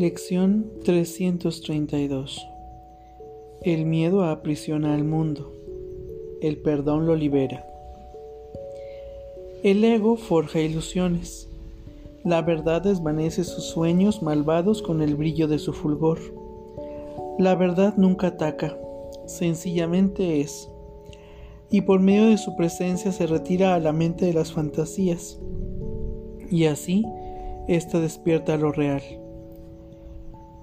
Lección 332 El miedo aprisiona al mundo, el perdón lo libera. El ego forja ilusiones, la verdad desvanece sus sueños malvados con el brillo de su fulgor. La verdad nunca ataca, sencillamente es, y por medio de su presencia se retira a la mente de las fantasías, y así ésta despierta lo real.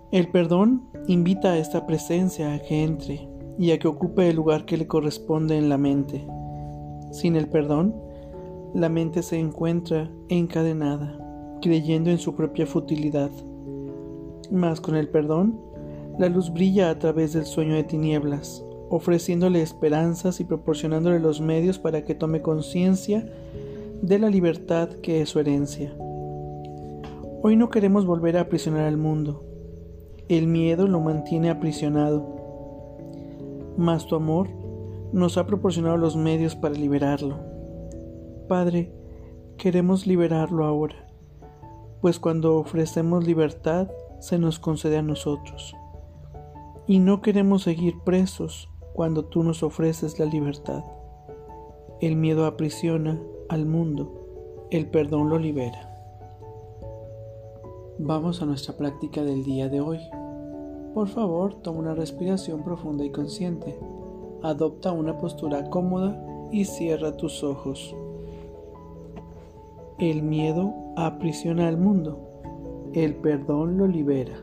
El perdón invita a esta presencia a que entre y a que ocupe el lugar que le corresponde en la mente. Sin el perdón, la mente se encuentra encadenada, creyendo en su propia futilidad. Mas con el perdón, la luz brilla a través del sueño de tinieblas, ofreciéndole esperanzas y proporcionándole los medios para que tome conciencia de la libertad que es su herencia. Hoy no queremos volver a aprisionar al mundo. El miedo lo mantiene aprisionado. Mas tu amor nos ha proporcionado los medios para liberarlo. Padre, queremos liberarlo ahora, pues cuando ofrecemos libertad se nos concede a nosotros. Y no queremos seguir presos cuando tú nos ofreces la libertad. El miedo aprisiona al mundo, el perdón lo libera. Vamos a nuestra práctica del día de hoy. Por favor, toma una respiración profunda y consciente. Adopta una postura cómoda y cierra tus ojos. El miedo aprisiona al mundo, el perdón lo libera.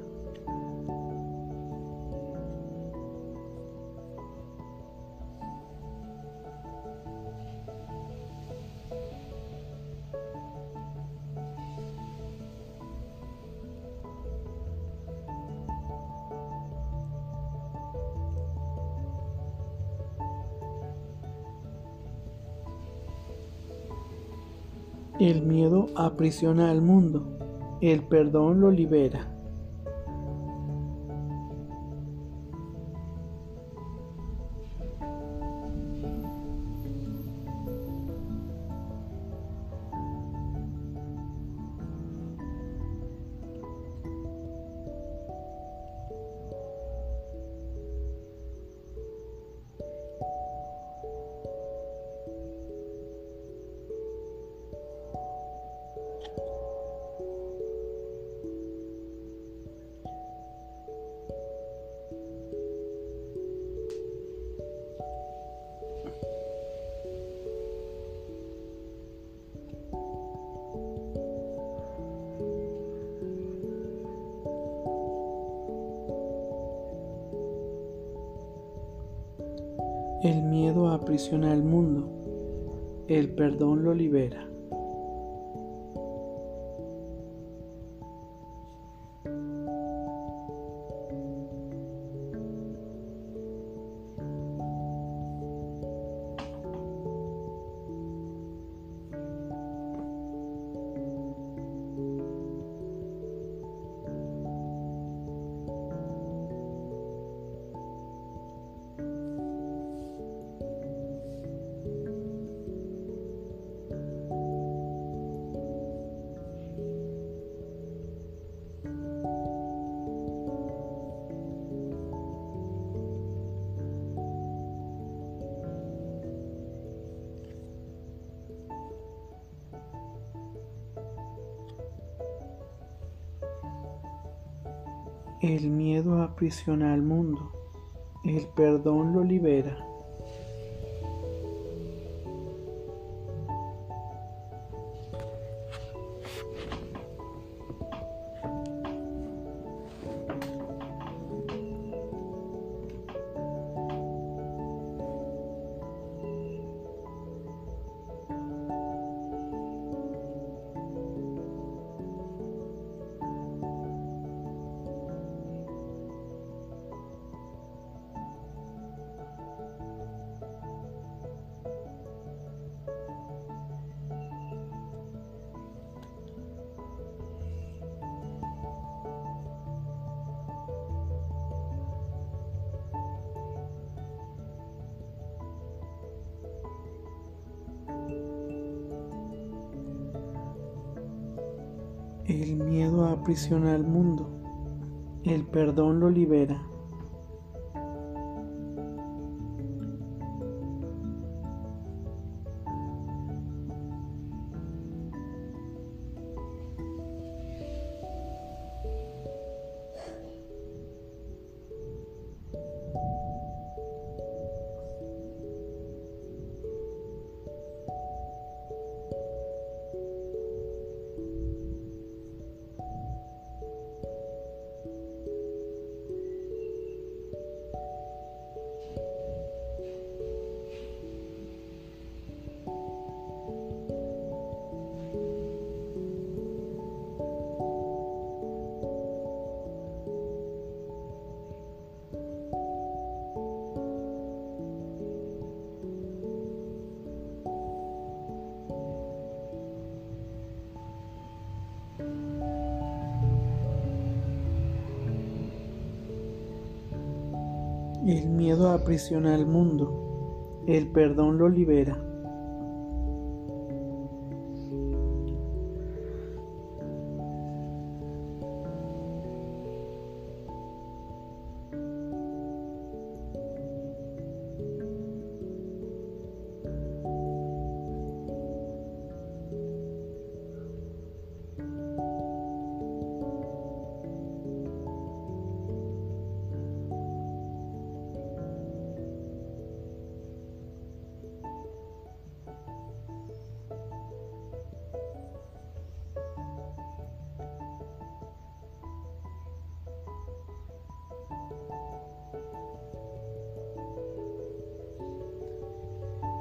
El miedo aprisiona al mundo, el perdón lo libera. El miedo aprisiona al mundo, el perdón lo libera. El miedo aprisiona al mundo, el perdón lo libera. El miedo aprisiona al mundo, El perdón lo libera. El miedo aprisiona al mundo, el perdón lo libera.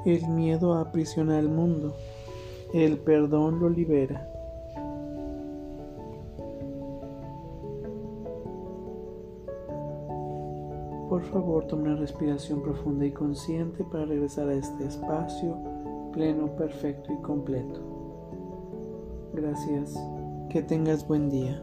El miedo aprisiona al mundo, el perdón lo libera. Por favor, toma una respiración profunda y consciente para regresar a este espacio pleno, perfecto y completo. Gracias. Que tengas buen día.